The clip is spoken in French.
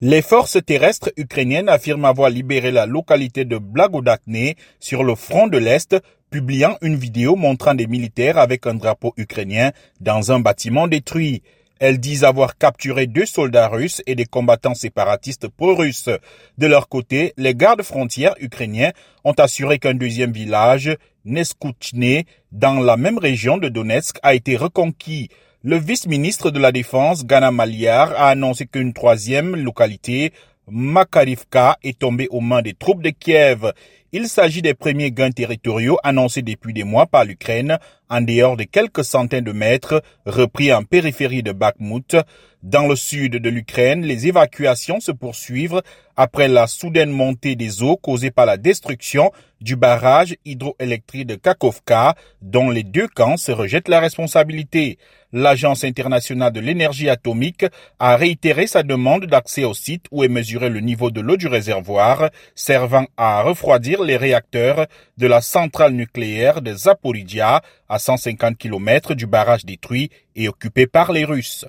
Les forces terrestres ukrainiennes affirment avoir libéré la localité de Blagodakne sur le front de l'Est, publiant une vidéo montrant des militaires avec un drapeau ukrainien dans un bâtiment détruit. Elles disent avoir capturé deux soldats russes et des combattants séparatistes pro-russes. De leur côté, les gardes frontières ukrainiens ont assuré qu'un deuxième village, Neskuchne, dans la même région de Donetsk, a été reconquis. Le vice-ministre de la Défense, Gana Maliar, a annoncé qu'une troisième localité, Makarivka, est tombée aux mains des troupes de Kiev. Il s'agit des premiers gains territoriaux annoncés depuis des mois par l'Ukraine, en dehors de quelques centaines de mètres repris en périphérie de Bakhmut. Dans le sud de l'Ukraine, les évacuations se poursuivent après la soudaine montée des eaux causée par la destruction du barrage hydroélectrique de Kakovka, dont les deux camps se rejettent la responsabilité. L'Agence internationale de l'énergie atomique a réitéré sa demande d'accès au site où est mesuré le niveau de l'eau du réservoir, servant à refroidir les réacteurs de la centrale nucléaire de Zaporizhia à 150 km du barrage détruit et occupé par les Russes.